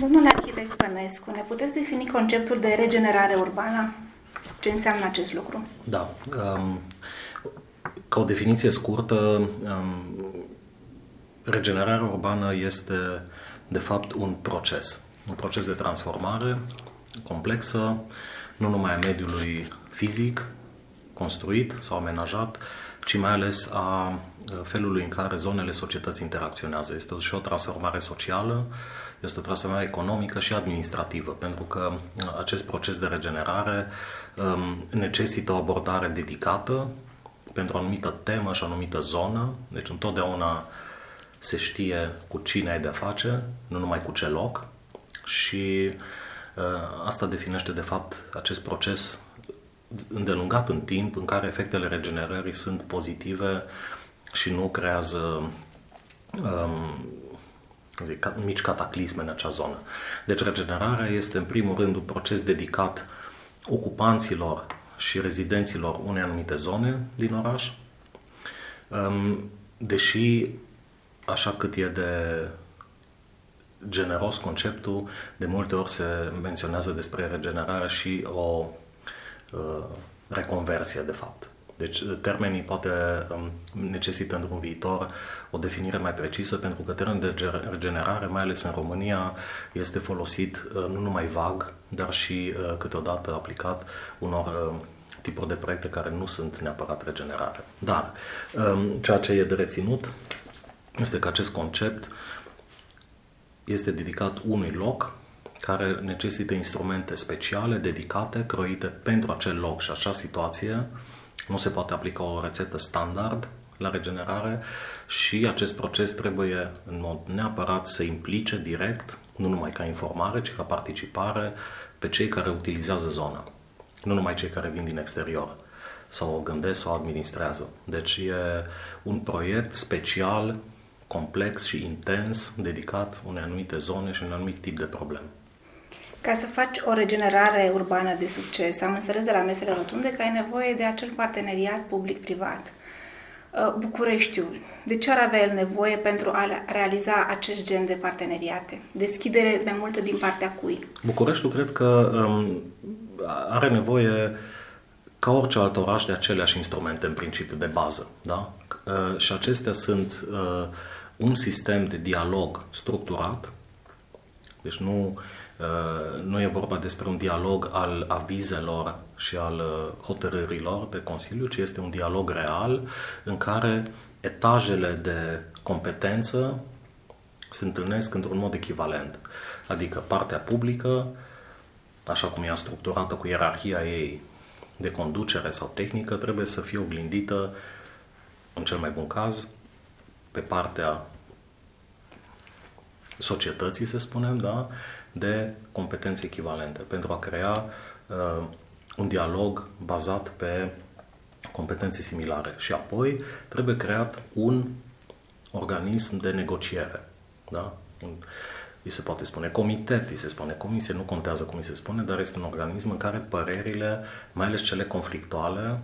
Domnule arhitect Pănescu, ne puteți defini conceptul de regenerare urbană? Ce înseamnă acest lucru? Da. Um, ca o definiție scurtă, um, regenerarea urbană este de fapt un proces. Un proces de transformare complexă, nu numai a mediului fizic, construit sau amenajat, ci mai ales a felului în care zonele societății interacționează. Este și o transformare socială, este o transformare economică și administrativă, pentru că acest proces de regenerare um, necesită o abordare dedicată pentru o anumită temă și o anumită zonă, deci întotdeauna se știe cu cine ai de face, nu numai cu ce loc și uh, asta definește de fapt acest proces îndelungat în timp în care efectele regenerării sunt pozitive și nu creează um, zic, mici cataclisme în acea zonă. Deci regenerarea este în primul rând un proces dedicat ocupanților și rezidenților unei anumite zone din oraș, um, deși așa cât e de generos conceptul, de multe ori se menționează despre regenerare și o uh, reconversie, de fapt. Deci termenii poate um, necesită într-un viitor o definire mai precisă, pentru că termenul de regenerare, mai ales în România, este folosit uh, nu numai vag, dar și uh, câteodată aplicat unor uh, tipuri de proiecte care nu sunt neapărat regenerare. Dar um, ceea ce e de reținut este că acest concept este dedicat unui loc care necesită instrumente speciale, dedicate, croite pentru acel loc și așa situație. Nu se poate aplica o rețetă standard la regenerare și acest proces trebuie în mod neapărat să implice direct, nu numai ca informare, ci ca participare pe cei care utilizează zona, nu numai cei care vin din exterior sau o gândesc sau o administrează. Deci e un proiect special complex și intens dedicat unei anumite zone și unui anumit tip de probleme. Ca să faci o regenerare urbană de succes, am înțeles de la mesele rotunde că ai nevoie de acel parteneriat public-privat. Uh, Bucureștiul, de ce ar avea el nevoie pentru a realiza acest gen de parteneriate? Deschidere mai multă din partea cui? Bucureștiul cred că um, are nevoie ca orice alt oraș de aceleași instrumente în principiu de bază. Da? Uh, și acestea sunt uh, un sistem de dialog structurat, deci nu, uh, nu e vorba despre un dialog al avizelor și al uh, hotărârilor de Consiliu, ci este un dialog real în care etajele de competență se întâlnesc într-un mod echivalent. Adică partea publică, așa cum e structurată cu ierarhia ei de conducere sau tehnică, trebuie să fie oglindită, în cel mai bun caz, pe partea societății, să spunem, da, de competențe echivalente, pentru a crea uh, un dialog bazat pe competențe similare. Și apoi trebuie creat un organism de negociere. Da? Un, îi se poate spune comitet, îi se spune comisie, nu contează cum îi se spune, dar este un organism în care părerile, mai ales cele conflictuale,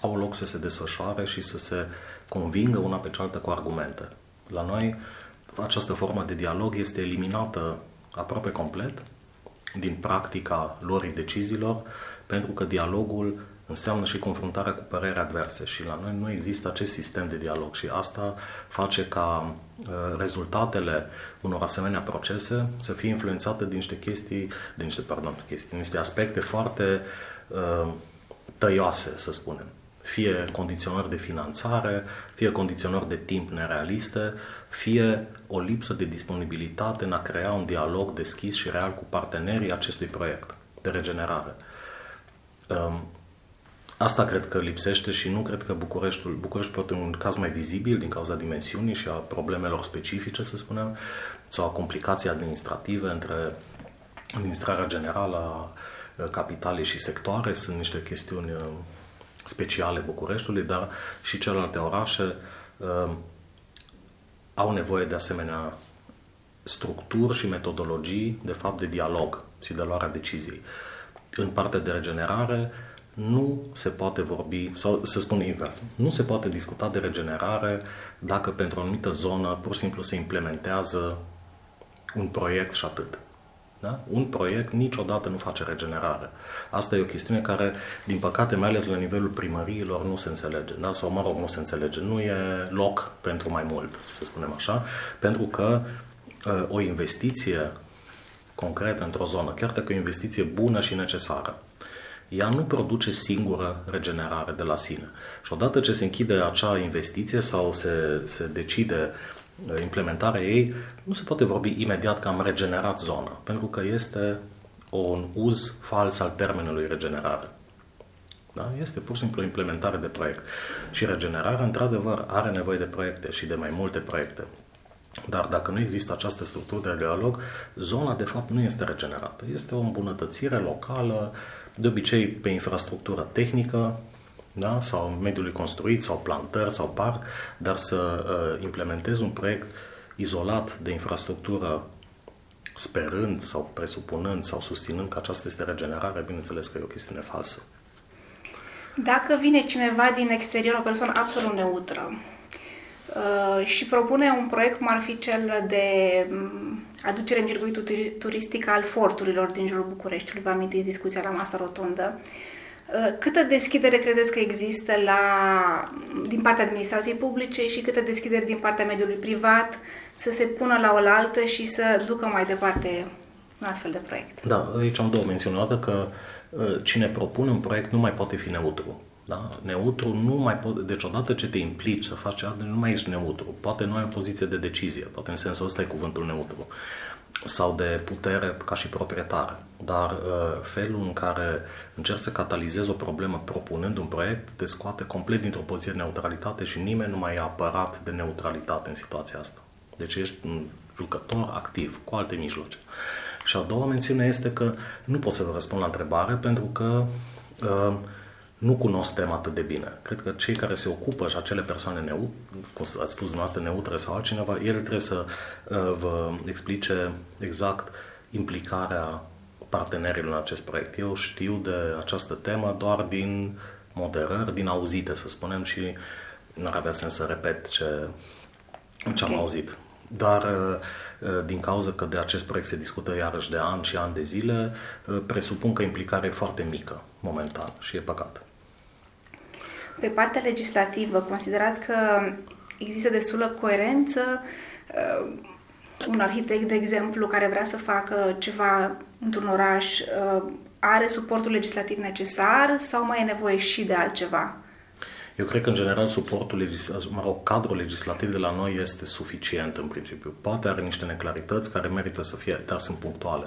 au loc să se desfășoare și să se convingă una pe cealaltă cu argumente. La noi, această formă de dialog este eliminată aproape complet din practica luării deciziilor, pentru că dialogul înseamnă și confruntarea cu păreri adverse și la noi nu există acest sistem de dialog și asta face ca uh, rezultatele unor asemenea procese să fie influențate din niște chestii, din niște, pardon, chestii, niște aspecte foarte uh, tăioase, să spunem fie condiționări de finanțare, fie condiționări de timp nerealiste, fie o lipsă de disponibilitate în a crea un dialog deschis și real cu partenerii acestui proiect de regenerare. Um, asta cred că lipsește și nu cred că Bucureștiul, București poate un caz mai vizibil din cauza dimensiunii și a problemelor specifice, să spunem, sau a complicații administrative între administrarea generală a capitalei și sectoare. Sunt niște chestiuni speciale Bucureștiului, dar și celelalte orașe uh, au nevoie de asemenea structuri și metodologii, de fapt, de dialog și de luarea deciziei. În partea de regenerare, nu se poate vorbi, sau să spun invers, nu se poate discuta de regenerare dacă pentru o anumită zonă pur și simplu se implementează un proiect și atât. Da? Un proiect niciodată nu face regenerare. Asta e o chestiune care, din păcate, mai ales la nivelul primăriilor, nu se înțelege. Da? Sau, mă rog, nu se înțelege. Nu e loc pentru mai mult, să spunem așa, pentru că uh, o investiție concretă într-o zonă, chiar dacă e o investiție bună și necesară, ea nu produce singură regenerare de la sine. Și odată ce se închide acea investiție sau se, se decide uh, implementarea ei, nu se poate vorbi imediat că am regenerat zona, pentru că este un uz fals al termenului regenerare. Da? Este pur și simplu o implementare de proiect. Și regenerarea, într-adevăr, are nevoie de proiecte și de mai multe proiecte. Dar dacă nu există această structură de dialog, zona de fapt nu este regenerată. Este o îmbunătățire locală, de obicei pe infrastructură tehnică, da? sau mediului construit, sau plantări, sau parc, dar să uh, implementezi un proiect izolat de infrastructură sperând sau presupunând sau susținând că aceasta este regenerare, bineînțeles că e o chestiune falsă. Dacă vine cineva din exterior, o persoană absolut neutră, Uh, și propune un proiect cum ar fi cel de mm, aducere în circuitul turistic al forturilor din jurul Bucureștiului. Vă amintiți discuția la masa rotundă. Uh, câtă deschidere credeți că există la, din partea administrației publice și câtă deschidere din partea mediului privat să se pună la oaltă și să ducă mai departe un astfel de proiect? Da, aici am două mențiuni. O că uh, cine propune un proiect nu mai poate fi neutru. Da? Neutru nu mai poate, deci odată ce te implici să faci ceva, nu mai ești neutru. Poate nu ai o poziție de decizie, poate în sensul ăsta e cuvântul neutru. Sau de putere ca și proprietar. Dar uh, felul în care încerci să catalizezi o problemă propunând un proiect te scoate complet dintr-o poziție de neutralitate și nimeni nu mai e apărat de neutralitate în situația asta. Deci ești un jucător activ, cu alte mijloace. Și a doua mențiune este că nu pot să vă răspund la întrebare pentru că uh, nu cunosc tema atât de bine. Cred că cei care se ocupă și acele persoane neutre, cum ați spus dumneavoastră, neutre sau altcineva, el trebuie să uh, vă explice exact implicarea partenerilor în acest proiect. Eu știu de această temă doar din moderări, din auzite, să spunem, și nu ar avea sens să repet ce, ce am auzit. Dar uh, uh, din cauza că de acest proiect se discută iarăși de ani și ani de zile, uh, presupun că implicarea e foarte mică momentan și e păcat. Pe partea legislativă, considerați că există destulă coerență? Uh, un arhitect, de exemplu, care vrea să facă ceva într-un oraș, uh, are suportul legislativ necesar sau mai e nevoie și de altceva? Eu cred că, în general, suportul legislativ, mă rog, cadrul legislativ de la noi este suficient în principiu. Poate are niște neclarități care merită să fie, dar sunt punctuale.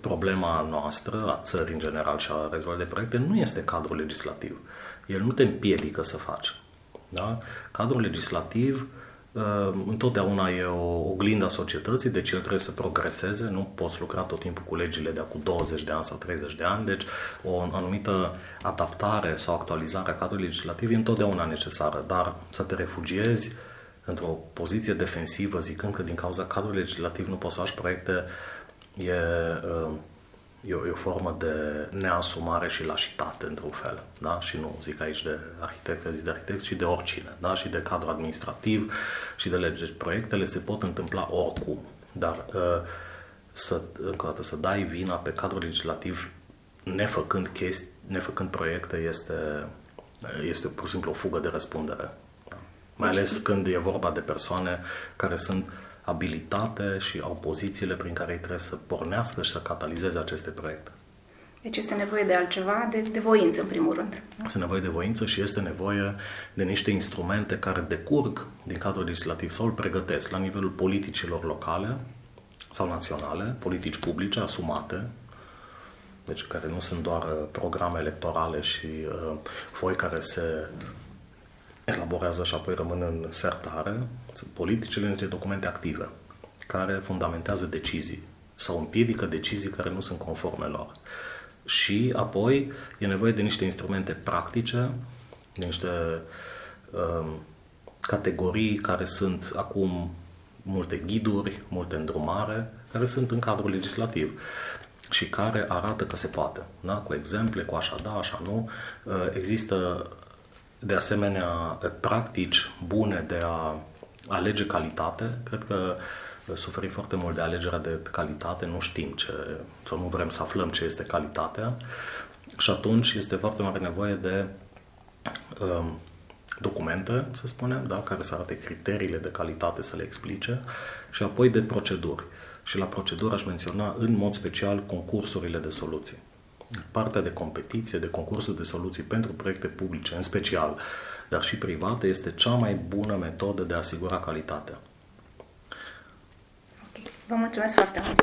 Problema noastră, a țării în general și a rezolvării de proiecte, nu este cadrul legislativ el nu te împiedică să faci. Da? Cadrul legislativ uh, întotdeauna e o oglindă a societății, deci el trebuie să progreseze, nu poți lucra tot timpul cu legile de acum 20 de ani sau 30 de ani, deci o anumită adaptare sau actualizare a cadrului legislativ e întotdeauna necesară, dar să te refugiezi într-o poziție defensivă zicând că din cauza cadrului legislativ nu poți să faci proiecte e uh, e o, e o formă de neasumare și lașitate, într-un fel. Da? Și nu zic aici de arhitect, zic de arhitect, ci de oricine. Da? Și de cadru administrativ și de lege. Deci proiectele se pot întâmpla oricum. Dar uh, să, încă o dată, să dai vina pe cadrul legislativ nefăcând, chesti, nefăcând proiecte este, este pur și simplu o fugă de răspundere. Da? Mai deci ales când e vorba de persoane care sunt uh, abilitate și au pozițiile prin care ei trebuie să pornească și să catalizeze aceste proiecte. Deci este nevoie de altceva, de, de voință, în primul rând. Este nevoie de voință și este nevoie de niște instrumente care decurg din cadrul legislativ sau îl pregătesc la nivelul politicilor locale sau naționale, politici publice asumate, deci care nu sunt doar uh, programe electorale și uh, foi care se elaborează și apoi rămân în sertare, politicile niște documente active care fundamentează decizii sau împiedică decizii care nu sunt conforme lor. Și apoi e nevoie de niște instrumente practice, de niște um, categorii care sunt acum multe ghiduri, multe îndrumare, care sunt în cadrul legislativ și care arată că se poate. Da? Cu exemple, cu așa da, așa nu. Uh, există de asemenea practici bune de a alege calitate. Cred că suferim foarte mult de alegerea de calitate, nu știm ce, sau nu vrem să aflăm ce este calitatea și atunci este foarte mare nevoie de um, documente, să spunem, da, care să arate criteriile de calitate, să le explice și apoi de proceduri. Și la procedură aș menționa în mod special concursurile de soluții. Partea de competiție, de concursuri de soluții pentru proiecte publice, în special, dar și private, este cea mai bună metodă de a asigura calitatea. Okay. Vă mulțumesc foarte mult!